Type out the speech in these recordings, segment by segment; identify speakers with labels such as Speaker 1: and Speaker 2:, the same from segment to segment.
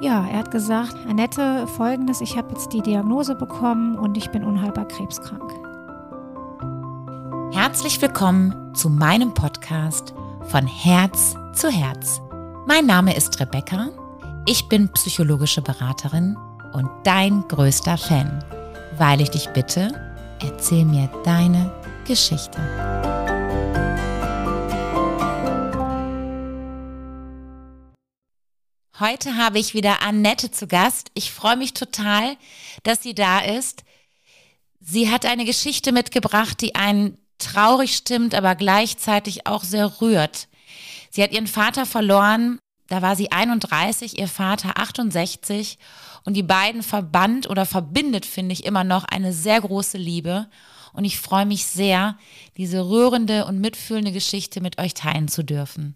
Speaker 1: Ja, er hat gesagt, Annette, folgendes, ich habe jetzt die Diagnose bekommen und ich bin unheilbar krebskrank.
Speaker 2: Herzlich willkommen zu meinem Podcast von Herz zu Herz. Mein Name ist Rebecca, ich bin psychologische Beraterin und dein größter Fan, weil ich dich bitte, erzähl mir deine Geschichte. Heute habe ich wieder Annette zu Gast. Ich freue mich total, dass sie da ist. Sie hat eine Geschichte mitgebracht, die einen traurig stimmt, aber gleichzeitig auch sehr rührt. Sie hat ihren Vater verloren, da war sie 31, ihr Vater 68 und die beiden verband oder verbindet, finde ich, immer noch eine sehr große Liebe. Und ich freue mich sehr, diese rührende und mitfühlende Geschichte mit euch teilen zu dürfen.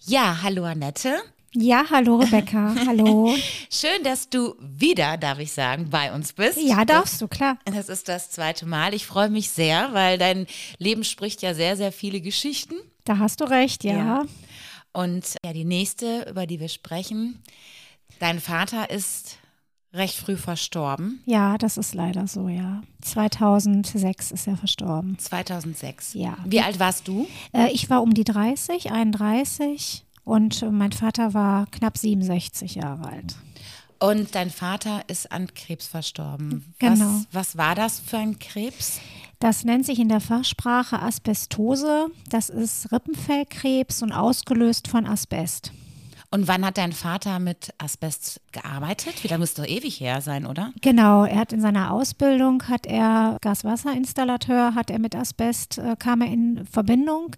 Speaker 2: Ja, hallo Annette.
Speaker 1: Ja, hallo Rebecca, hallo.
Speaker 2: Schön, dass du wieder, darf ich sagen, bei uns bist.
Speaker 1: Ja, darfst du, klar.
Speaker 2: Das ist das zweite Mal. Ich freue mich sehr, weil dein Leben spricht ja sehr, sehr viele Geschichten.
Speaker 1: Da hast du recht, ja. ja.
Speaker 2: Und ja, die nächste, über die wir sprechen, dein Vater ist recht früh verstorben.
Speaker 1: Ja, das ist leider so, ja. 2006 ist er verstorben.
Speaker 2: 2006.
Speaker 1: Ja.
Speaker 2: Wie alt warst du?
Speaker 1: Äh, ich war um die 30, 31 und mein Vater war knapp 67 Jahre alt.
Speaker 2: Und dein Vater ist an Krebs verstorben.
Speaker 1: Genau.
Speaker 2: Was, was war das für ein Krebs?
Speaker 1: Das nennt sich in der Fachsprache Asbestose. Das ist Rippenfellkrebs und ausgelöst von Asbest.
Speaker 2: Und wann hat dein Vater mit Asbest gearbeitet? Wie lange müsste doch ewig her sein, oder?
Speaker 1: Genau, er hat in seiner Ausbildung hat er Gaswasserinstallateur, hat er mit Asbest äh, kam er in Verbindung.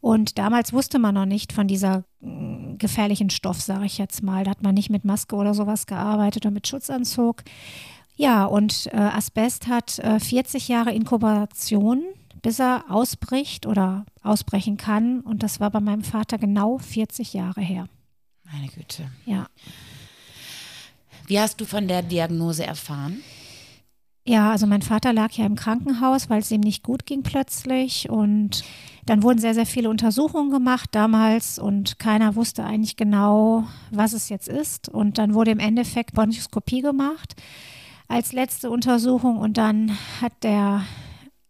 Speaker 1: Und damals wusste man noch nicht von dieser äh, gefährlichen Stoff, sage ich jetzt mal. Da hat man nicht mit Maske oder sowas gearbeitet oder mit Schutzanzug. Ja, und äh, Asbest hat äh, 40 Jahre Inkubation, bis er ausbricht oder ausbrechen kann. Und das war bei meinem Vater genau 40 Jahre her.
Speaker 2: Meine Güte.
Speaker 1: Ja.
Speaker 2: Wie hast du von der Diagnose erfahren?
Speaker 1: Ja, also mein Vater lag ja im Krankenhaus, weil es ihm nicht gut ging plötzlich. Und dann wurden sehr, sehr viele Untersuchungen gemacht damals und keiner wusste eigentlich genau, was es jetzt ist. Und dann wurde im Endeffekt Bronchoskopie gemacht als letzte Untersuchung und dann hat der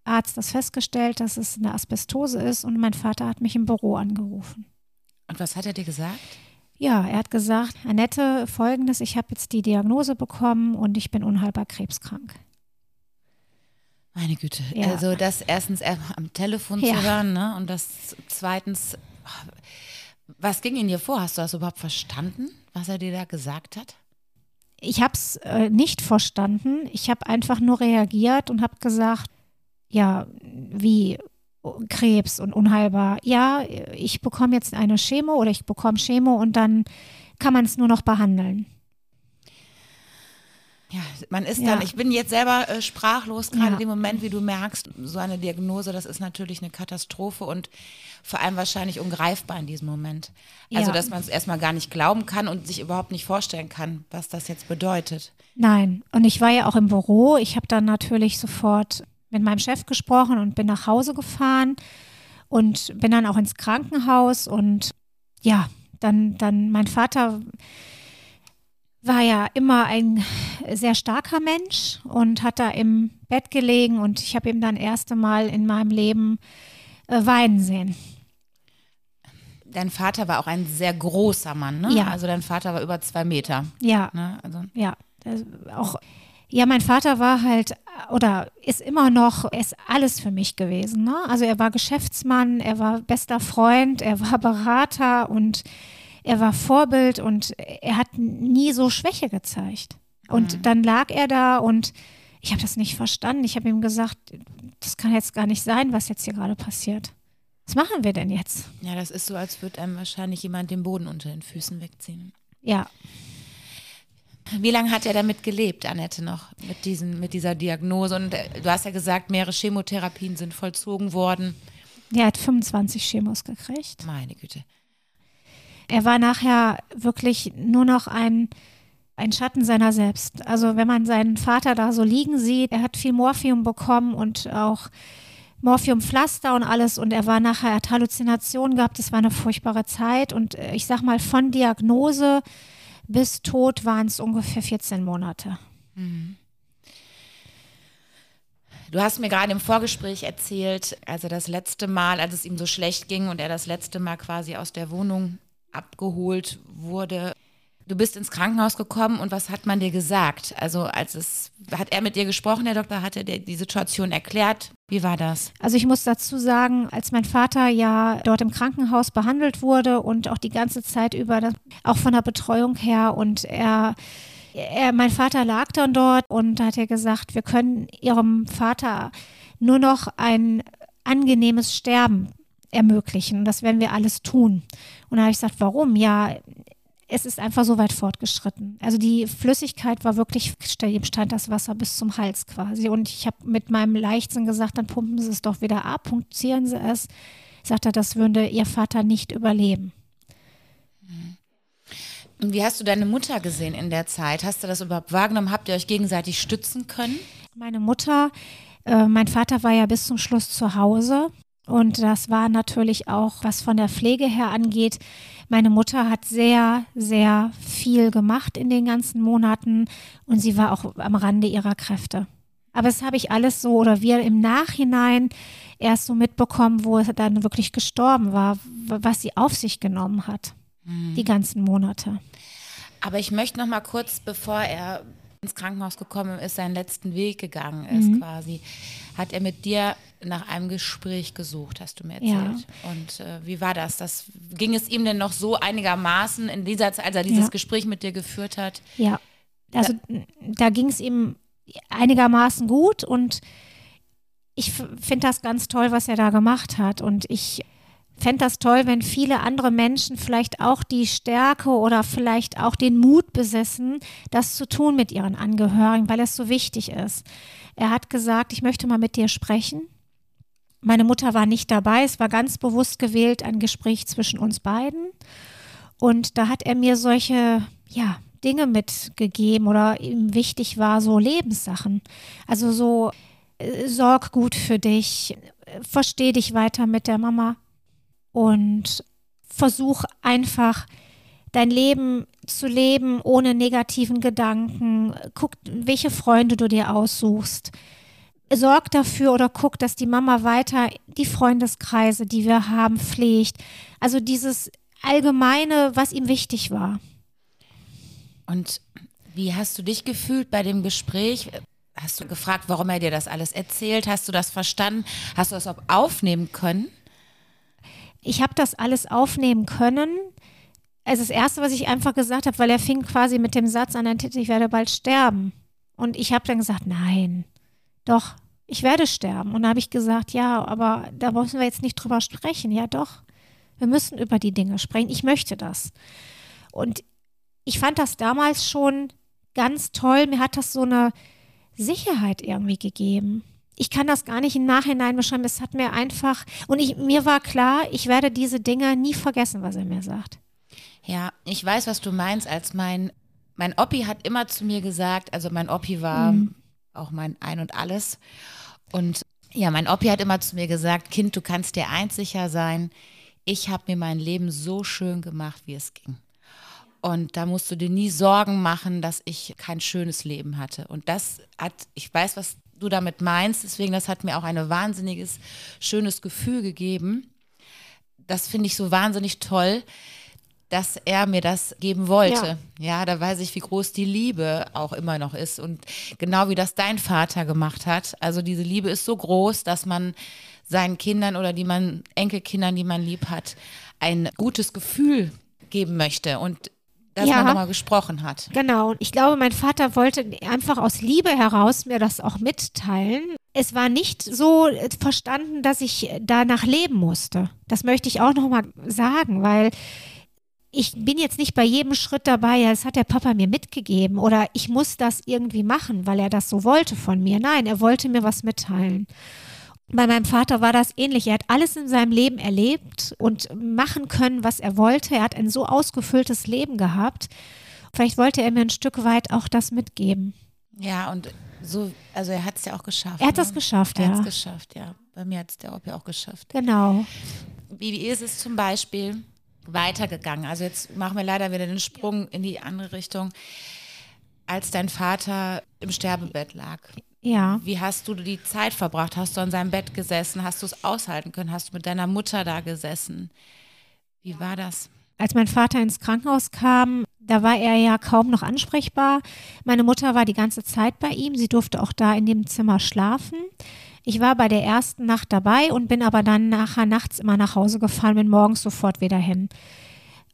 Speaker 1: Arzt das festgestellt, dass es eine Asbestose ist und mein Vater hat mich im Büro angerufen.
Speaker 2: Und was hat er dir gesagt?
Speaker 1: Ja, er hat gesagt, Annette, folgendes, ich habe jetzt die Diagnose bekommen und ich bin unheilbar krebskrank.
Speaker 2: Meine Güte. Ja. Also das erstens am Telefon ja. zu hören, ne? Und das zweitens, was ging in dir vor? Hast du das überhaupt verstanden, was er dir da gesagt hat?
Speaker 1: Ich habe es äh, nicht verstanden. Ich habe einfach nur reagiert und habe gesagt, ja, wie Krebs und unheilbar. Ja, ich bekomme jetzt eine Chemo oder ich bekomme Chemo und dann kann man es nur noch behandeln.
Speaker 2: Ja, man ist ja. dann, ich bin jetzt selber äh, sprachlos, gerade ja. in dem Moment, wie du merkst, so eine Diagnose, das ist natürlich eine Katastrophe und vor allem wahrscheinlich ungreifbar in diesem Moment. Also, ja. dass man es erstmal gar nicht glauben kann und sich überhaupt nicht vorstellen kann, was das jetzt bedeutet.
Speaker 1: Nein, und ich war ja auch im Büro. Ich habe dann natürlich sofort mit meinem Chef gesprochen und bin nach Hause gefahren und bin dann auch ins Krankenhaus und ja, dann, dann mein Vater war ja immer ein sehr starker Mensch und hat da im Bett gelegen und ich habe ihn dann erste Mal in meinem Leben äh, weinen sehen.
Speaker 2: Dein Vater war auch ein sehr großer Mann, ne?
Speaker 1: Ja.
Speaker 2: Also dein Vater war über zwei Meter.
Speaker 1: Ja.
Speaker 2: Ne? Also.
Speaker 1: Ja. Auch ja, mein Vater war halt oder ist immer noch, er ist alles für mich gewesen. Ne? Also er war Geschäftsmann, er war bester Freund, er war Berater und er war Vorbild und er hat nie so Schwäche gezeigt. Und mhm. dann lag er da und ich habe das nicht verstanden. Ich habe ihm gesagt, das kann jetzt gar nicht sein, was jetzt hier gerade passiert. Was machen wir denn jetzt?
Speaker 2: Ja, das ist so, als würde einem wahrscheinlich jemand den Boden unter den Füßen wegziehen.
Speaker 1: Ja.
Speaker 2: Wie lange hat er damit gelebt, Annette, noch mit, diesen, mit dieser Diagnose? Und äh, du hast ja gesagt, mehrere Chemotherapien sind vollzogen worden.
Speaker 1: Er hat 25 Chemos gekriegt.
Speaker 2: Meine Güte.
Speaker 1: Er war nachher wirklich nur noch ein, ein Schatten seiner selbst. Also wenn man seinen Vater da so liegen sieht, er hat viel Morphium bekommen und auch Morphiumpflaster und alles und er war nachher, er hat Halluzinationen gehabt, das war eine furchtbare Zeit und äh, ich sag mal von Diagnose bis tot waren es ungefähr 14 Monate.
Speaker 2: Du hast mir gerade im Vorgespräch erzählt, also das letzte Mal, als es ihm so schlecht ging und er das letzte Mal quasi aus der Wohnung abgeholt wurde. Du bist ins Krankenhaus gekommen und was hat man dir gesagt? Also als es hat er mit dir gesprochen, der Doktor, hat er dir die Situation erklärt? Wie war das?
Speaker 1: Also ich muss dazu sagen, als mein Vater ja dort im Krankenhaus behandelt wurde und auch die ganze Zeit über, auch von der Betreuung her und er er, mein Vater lag dann dort und hat ja gesagt, wir können ihrem Vater nur noch ein angenehmes Sterben ermöglichen. Das werden wir alles tun. Und da habe ich gesagt, warum? Ja, es ist einfach so weit fortgeschritten. Also die Flüssigkeit war wirklich, ihm stand das Wasser bis zum Hals quasi. Und ich habe mit meinem Leichtsinn gesagt, dann pumpen Sie es doch wieder ab, punktieren Sie es. Ich sagte, das würde Ihr Vater nicht überleben.
Speaker 2: Und wie hast du deine Mutter gesehen in der Zeit? Hast du das überhaupt wahrgenommen? Habt ihr euch gegenseitig stützen können?
Speaker 1: Meine Mutter, äh, mein Vater war ja bis zum Schluss zu Hause. Und das war natürlich auch, was von der Pflege her angeht. Meine Mutter hat sehr, sehr viel gemacht in den ganzen Monaten und sie war auch am Rande ihrer Kräfte. Aber das habe ich alles so oder wir im Nachhinein erst so mitbekommen, wo es dann wirklich gestorben war, was sie auf sich genommen hat, mhm. die ganzen Monate.
Speaker 2: Aber ich möchte noch mal kurz, bevor er ins Krankenhaus gekommen ist, seinen letzten Weg gegangen ist mhm. quasi, hat er mit dir nach einem Gespräch gesucht, hast du mir erzählt. Ja. Und äh, wie war das? das? Ging es ihm denn noch so einigermaßen in dieser Zeit, als er dieses ja. Gespräch mit dir geführt hat?
Speaker 1: Ja, also da, da ging es ihm einigermaßen gut und ich finde das ganz toll, was er da gemacht hat. Und ich fände das toll, wenn viele andere Menschen vielleicht auch die Stärke oder vielleicht auch den Mut besessen, das zu tun mit ihren Angehörigen, weil es so wichtig ist. Er hat gesagt, ich möchte mal mit dir sprechen. Meine Mutter war nicht dabei, es war ganz bewusst gewählt ein Gespräch zwischen uns beiden. Und da hat er mir solche, ja, Dinge mitgegeben oder ihm wichtig war, so Lebenssachen. Also so, äh, sorg gut für dich, versteh dich weiter mit der Mama und versuch einfach dein Leben zu leben ohne negativen Gedanken. Guck, welche Freunde du dir aussuchst. Sorg dafür oder guck, dass die Mama weiter die Freundeskreise, die wir haben, pflegt. Also dieses Allgemeine, was ihm wichtig war.
Speaker 2: Und wie hast du dich gefühlt bei dem Gespräch? Hast du gefragt, warum er dir das alles erzählt? Hast du das verstanden? Hast du das aufnehmen können?
Speaker 1: Ich habe das alles aufnehmen können. Also das Erste, was ich einfach gesagt habe, weil er fing quasi mit dem Satz an, ich werde bald sterben. Und ich habe dann gesagt, nein, doch, ich werde sterben. Und da habe ich gesagt, ja, aber da müssen wir jetzt nicht drüber sprechen. Ja, doch, wir müssen über die Dinge sprechen. Ich möchte das. Und ich fand das damals schon ganz toll. Mir hat das so eine Sicherheit irgendwie gegeben ich kann das gar nicht im Nachhinein beschreiben. Es hat mir einfach, und ich, mir war klar, ich werde diese Dinge nie vergessen, was er mir sagt.
Speaker 2: Ja, ich weiß, was du meinst, als mein, mein Oppi hat immer zu mir gesagt, also mein Oppi war mhm. auch mein Ein und Alles. Und ja, mein Oppi hat immer zu mir gesagt, Kind, du kannst dir eins sicher sein, ich habe mir mein Leben so schön gemacht, wie es ging. Und da musst du dir nie Sorgen machen, dass ich kein schönes Leben hatte. Und das hat, ich weiß, was du damit meinst. Deswegen, das hat mir auch ein wahnsinniges, schönes Gefühl gegeben. Das finde ich so wahnsinnig toll, dass er mir das geben wollte. Ja. ja, da weiß ich, wie groß die Liebe auch immer noch ist. Und genau wie das dein Vater gemacht hat. Also diese Liebe ist so groß, dass man seinen Kindern oder die man, Enkelkindern, die man lieb hat, ein gutes Gefühl geben möchte. Und dass ja, man nochmal gesprochen hat.
Speaker 1: Genau. Ich glaube, mein Vater wollte einfach aus Liebe heraus mir das auch mitteilen. Es war nicht so verstanden, dass ich danach leben musste. Das möchte ich auch nochmal sagen, weil ich bin jetzt nicht bei jedem Schritt dabei, ja, das hat der Papa mir mitgegeben oder ich muss das irgendwie machen, weil er das so wollte von mir. Nein, er wollte mir was mitteilen. Bei meinem Vater war das ähnlich. Er hat alles in seinem Leben erlebt und machen können, was er wollte. Er hat ein so ausgefülltes Leben gehabt. Vielleicht wollte er mir ein Stück weit auch das mitgeben.
Speaker 2: Ja, und so, also er hat es ja auch geschafft.
Speaker 1: Er hat ne? das geschafft,
Speaker 2: er
Speaker 1: ja.
Speaker 2: Er hat es geschafft, ja. Bei mir hat es der Opi auch geschafft.
Speaker 1: Genau.
Speaker 2: Wie, wie ist es zum Beispiel, weitergegangen? Also jetzt machen wir leider wieder den Sprung in die andere Richtung. Als dein Vater im Sterbebett lag,
Speaker 1: Ja.
Speaker 2: wie hast du die Zeit verbracht? Hast du an seinem Bett gesessen? Hast du es aushalten können? Hast du mit deiner Mutter da gesessen? Wie war das?
Speaker 1: Als mein Vater ins Krankenhaus kam, da war er ja kaum noch ansprechbar. Meine Mutter war die ganze Zeit bei ihm. Sie durfte auch da in dem Zimmer schlafen. Ich war bei der ersten Nacht dabei und bin aber dann nachher nachts immer nach Hause gefahren, bin morgens sofort wieder hin.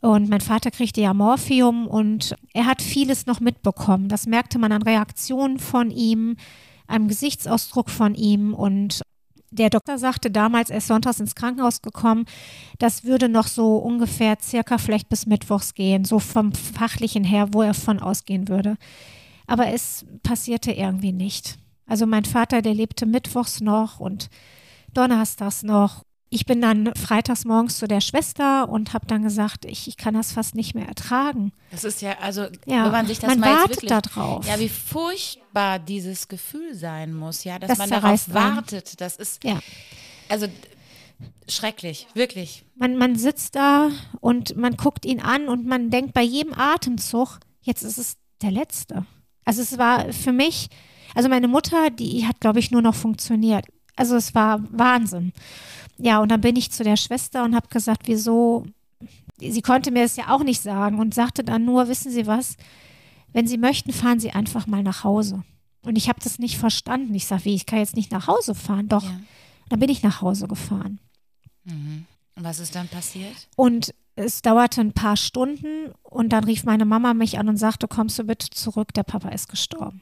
Speaker 1: Und mein Vater kriegte ja Morphium und er hat vieles noch mitbekommen. Das merkte man an Reaktionen von ihm, am Gesichtsausdruck von ihm. Und der Doktor sagte damals, er ist sonntags ins Krankenhaus gekommen, das würde noch so ungefähr circa vielleicht bis Mittwochs gehen, so vom fachlichen her, wo er von ausgehen würde. Aber es passierte irgendwie nicht. Also mein Vater, der lebte mittwochs noch und donnerstags noch. Ich bin dann freitags morgens zu der Schwester und habe dann gesagt, ich, ich kann das fast nicht mehr ertragen.
Speaker 2: Das ist ja, also
Speaker 1: Ja,
Speaker 2: wenn man sich das
Speaker 1: man
Speaker 2: mal
Speaker 1: wartet
Speaker 2: wirklich,
Speaker 1: da drauf.
Speaker 2: Ja, wie furchtbar dieses Gefühl sein muss, ja, dass
Speaker 1: Das
Speaker 2: man darauf
Speaker 1: einen.
Speaker 2: wartet. Das ist,
Speaker 1: Ja.
Speaker 2: also schrecklich, wirklich.
Speaker 1: Man, man sitzt da und man guckt ihn an und man denkt bei jedem Atemzug, jetzt ist es der letzte. Also es war für mich, also meine Mutter, die hat, glaube ich, nur noch funktioniert. Also es war Wahnsinn. Ja, und dann bin ich zu der Schwester und habe gesagt, wieso, sie konnte mir das ja auch nicht sagen und sagte dann nur, wissen Sie was, wenn Sie möchten, fahren Sie einfach mal nach Hause. Und ich habe das nicht verstanden. Ich sage, wie, ich kann jetzt nicht nach Hause fahren. Doch,
Speaker 2: Ja.
Speaker 1: dann bin ich nach Hause gefahren.
Speaker 2: Mhm. Und was ist dann passiert?
Speaker 1: Und es dauerte ein paar Stunden und dann rief meine Mama mich an und sagte, kommst du bitte zurück, der Papa ist gestorben.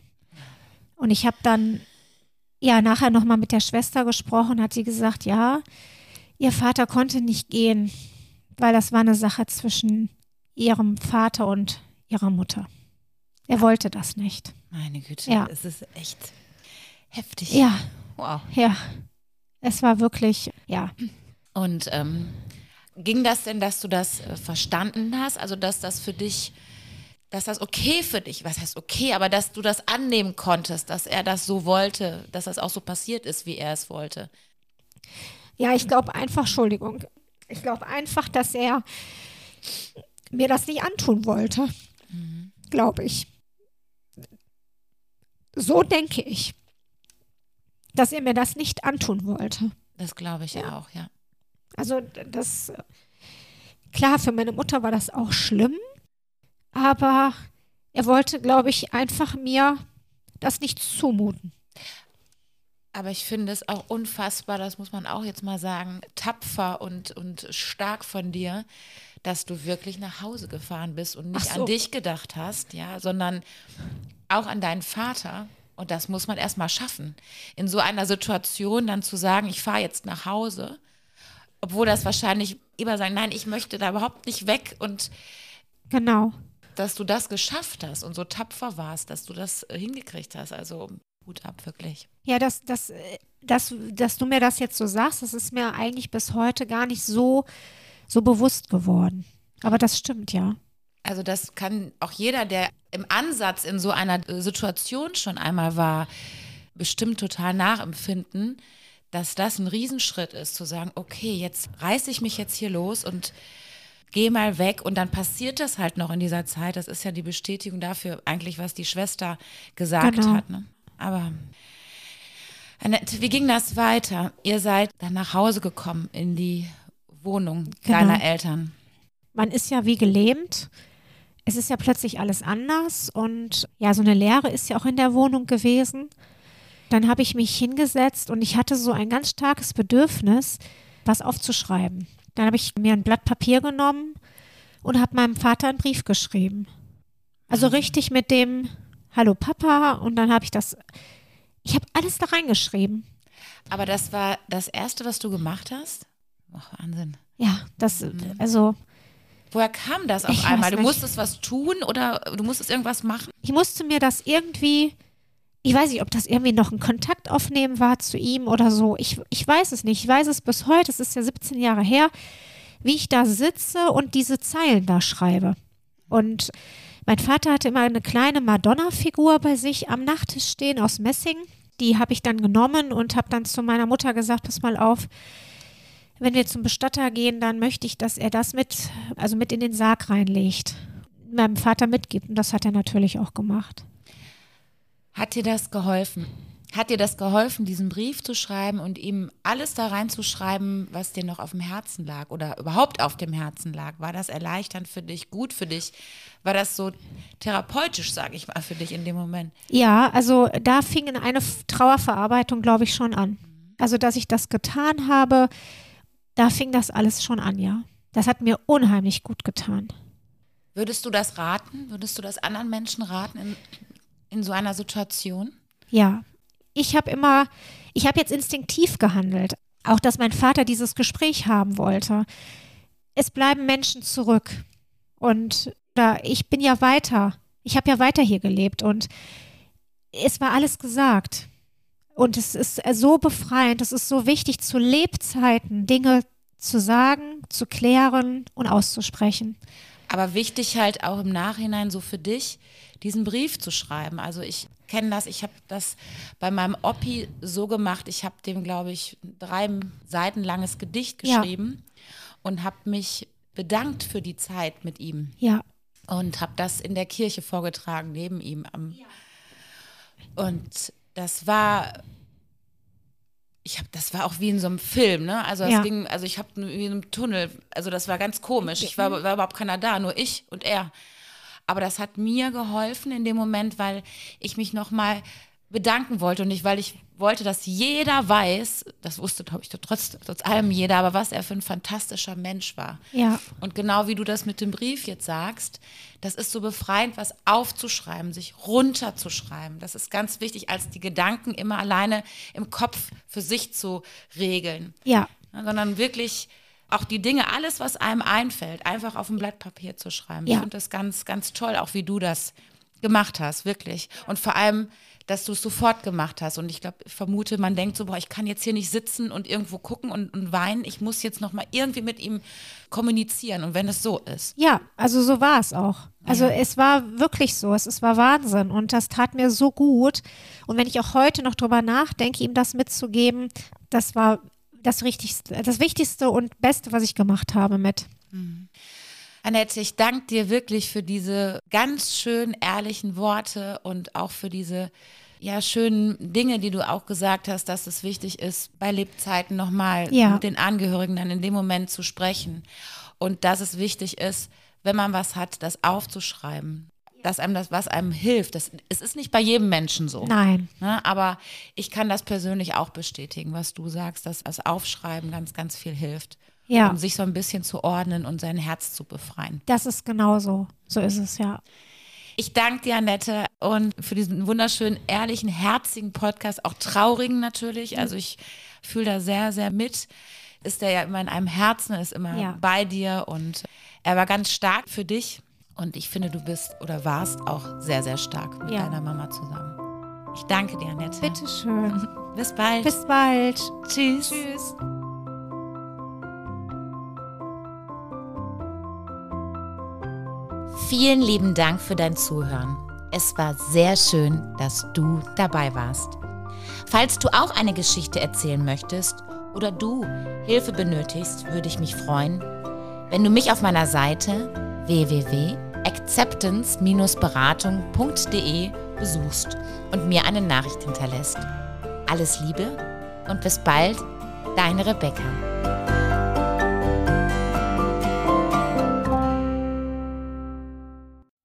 Speaker 1: Und ich habe dann ja nachher nochmal mit der Schwester gesprochen, hat sie gesagt, ja, ihr Vater konnte nicht gehen, weil das war eine Sache zwischen ihrem Vater und ihrer Mutter. Er wollte das nicht.
Speaker 2: Meine Güte,
Speaker 1: Ja.
Speaker 2: es ist echt heftig.
Speaker 1: Ja,
Speaker 2: Wow.
Speaker 1: ja. Es war wirklich, ja.
Speaker 2: Und ähm, ging das denn, dass du das äh, verstanden hast? Also, dass das für dich, dass das okay für dich, was heißt okay, aber dass du das annehmen konntest, dass er das so wollte, dass das auch so passiert ist, wie er es wollte.
Speaker 1: Ja, ich glaube einfach, Entschuldigung, ich glaube einfach, dass er mir das nicht antun wollte. Glaube ich. So denke ich, dass er mir das nicht antun wollte.
Speaker 2: Das glaube ich ja. auch, ja.
Speaker 1: Also das, klar, für meine Mutter war das auch schlimm, aber er wollte, glaube ich, einfach mir das nicht zumuten.
Speaker 2: Aber ich finde es auch unfassbar, das muss man auch jetzt mal sagen, tapfer und, und stark von dir, dass du wirklich nach Hause gefahren bist und nicht
Speaker 1: so.
Speaker 2: an dich gedacht hast, ja, sondern auch an deinen Vater. Und das muss man erst mal schaffen. In so einer Situation dann zu sagen, ich fahre jetzt nach Hause, obwohl das wahrscheinlich immer sagen, nein, ich möchte da überhaupt nicht weg und
Speaker 1: Genau.
Speaker 2: Dass du das geschafft hast und so tapfer warst, dass du das äh, hingekriegt hast. Also Hut ab, wirklich.
Speaker 1: Ja, dass, dass, äh, dass, dass du mir das jetzt so sagst, das ist mir eigentlich bis heute gar nicht so, so bewusst geworden. Aber das stimmt, ja.
Speaker 2: Also das kann auch jeder, der im Ansatz in so einer äh, Situation schon einmal war, bestimmt total nachempfinden, dass das ein Riesenschritt ist, zu sagen, okay, jetzt reiße ich mich jetzt hier los und gehe mal weg und dann passiert das halt noch in dieser Zeit. Das ist ja die Bestätigung dafür eigentlich, was die Schwester gesagt
Speaker 1: Genau.
Speaker 2: hat. Ne? Aber Annette, wie ging das weiter? Ihr seid dann nach Hause gekommen in die Wohnung
Speaker 1: Genau.
Speaker 2: deiner Eltern.
Speaker 1: Man ist ja wie gelähmt. Es ist ja plötzlich alles anders und ja, so eine Leere ist ja auch in der Wohnung gewesen. Dann habe ich mich hingesetzt und ich hatte so ein ganz starkes Bedürfnis, was aufzuschreiben. Dann habe ich mir ein Blatt Papier genommen und habe meinem Vater einen Brief geschrieben. Also richtig mit dem Hallo Papa und dann habe ich das, ich habe alles da reingeschrieben.
Speaker 2: Aber das war das Erste, was du gemacht hast? Ach, Wahnsinn.
Speaker 1: Ja, das, also
Speaker 2: Woher kam das auf einmal? Du musstest was tun oder du musstest irgendwas machen?
Speaker 1: ich musste mir das irgendwie, ich weiß nicht, ob das irgendwie noch ein Kontakt aufnehmen war zu ihm oder so. Ich, ich weiß es nicht. Ich weiß es bis heute, es ist ja 17 Jahre her, wie ich da sitze und diese Zeilen da schreibe. Und mein Vater hatte immer eine kleine Madonna-Figur bei sich am Nachttisch stehen aus Messing. Die habe ich dann genommen und habe dann zu meiner Mutter gesagt, pass mal auf, wenn wir zum Bestatter gehen, dann möchte ich, dass er das mit, also mit in den Sarg reinlegt, meinem Vater mitgibt. Und das hat er natürlich auch gemacht.
Speaker 2: Hat dir das geholfen? Hat dir das geholfen, diesen Brief zu schreiben und ihm alles da reinzuschreiben, was dir noch auf dem Herzen lag oder überhaupt auf dem Herzen lag? War das erleichternd für dich, gut für dich? War das so therapeutisch, sage ich mal, für dich in dem Moment?
Speaker 1: Ja, also da fing eine Trauerverarbeitung, glaube ich, schon an. Also, dass ich das getan habe, da fing das alles schon an, ja. Das hat mir unheimlich gut getan.
Speaker 2: Würdest du das raten? Würdest du das anderen Menschen raten in, so einer Situation?
Speaker 1: Ja, ich habe immer, ich habe jetzt instinktiv gehandelt. Auch, dass mein Vater dieses Gespräch haben wollte. Es bleiben Menschen zurück. Und da, ich bin ja weiter. Ich habe ja weiter hier gelebt und es war alles gesagt. Und es ist so befreiend, es ist so wichtig, zu Lebzeiten Dinge zu sagen, zu klären und auszusprechen.
Speaker 2: Aber wichtig halt auch im Nachhinein so für dich, diesen Brief zu schreiben. Also ich kenne das, ich habe das bei meinem Oppi so gemacht, ich habe dem, glaube ich, drei Seiten langes Gedicht geschrieben ja. und habe mich bedankt für die Zeit mit ihm.
Speaker 1: Ja.
Speaker 2: Und habe das in der Kirche vorgetragen, neben ihm. Am, und das war ich habe, das war auch wie in so einem Film, ne? Also ja. ging, also ich habe wie in einem Tunnel, also das war ganz komisch. Ich war, war überhaupt keiner da, nur ich und er. Aber das hat mir geholfen in dem Moment, weil ich mich nochmal bedanken wollte und nicht, weil ich wollte, dass jeder weiß, das wusste, glaube ich, trotz, trotz allem jeder, aber was er für ein fantastischer Mensch war.
Speaker 1: Ja.
Speaker 2: Und genau wie du das mit dem Brief jetzt sagst, das ist so befreiend, was aufzuschreiben, sich runterzuschreiben. Das ist ganz wichtig, als die Gedanken immer alleine im Kopf für sich zu regeln. Ja. sondern wirklich auch die Dinge, alles, was einem einfällt, einfach auf ein Blatt Papier zu schreiben. Ja. Ich finde das ganz, ganz toll, auch wie du das gemacht hast, wirklich. Und vor allem, dass du es sofort gemacht hast. Und ich glaube, ich vermute, man denkt so, boah, ich kann jetzt hier nicht sitzen und irgendwo gucken und, und weinen. Ich muss jetzt nochmal irgendwie mit ihm kommunizieren. Und wenn es so ist.
Speaker 1: Ja, also so war es auch. Also ja. es war wirklich so. Es, es war Wahnsinn. Und das tat mir so gut. Und wenn ich auch heute noch drüber nachdenke, ihm das mitzugeben, das war das, Richtigste, das Wichtigste und Beste, was ich gemacht habe mit. Mhm.
Speaker 2: Annette, ich danke dir wirklich für diese ganz schön ehrlichen Worte und auch für diese ja, schönen Dinge, die du auch gesagt hast, dass es wichtig ist, bei Lebzeiten nochmal ja. mit den Angehörigen dann in dem Moment zu sprechen. Und dass es wichtig ist, wenn man was hat, das aufzuschreiben. Dass einem das, was einem hilft. Das, es ist nicht bei jedem Menschen so.
Speaker 1: Nein.
Speaker 2: Ne? Aber ich kann das persönlich auch bestätigen, was du sagst, dass das Aufschreiben ganz, ganz viel hilft
Speaker 1: ja.
Speaker 2: um sich so ein bisschen zu ordnen und sein Herz zu befreien.
Speaker 1: Das ist genau so. So ist es, ja.
Speaker 2: Ich danke dir, Annette, und für diesen wunderschönen, ehrlichen, herzigen Podcast, auch traurigen natürlich. Also ich fühle da sehr, sehr mit. Ist der ja immer in einem Herzen, ist immer ja. bei dir und er war ganz stark für dich. Und ich finde, du bist oder warst auch sehr, sehr stark mit ja. deiner Mama zusammen. Ich danke dir, Annette.
Speaker 1: Bitteschön.
Speaker 2: Bis bald.
Speaker 1: Bis bald.
Speaker 2: Tschüss.
Speaker 1: Tschüss.
Speaker 2: Vielen lieben Dank für dein Zuhören. Es war sehr schön, dass du dabei warst. Falls du auch eine Geschichte erzählen möchtest oder du Hilfe benötigst, würde ich mich freuen, wenn du mich auf meiner Seite www.acceptance-beratung.de besuchst und mir eine Nachricht hinterlässt. Alles Liebe und bis bald, deine Rebecca.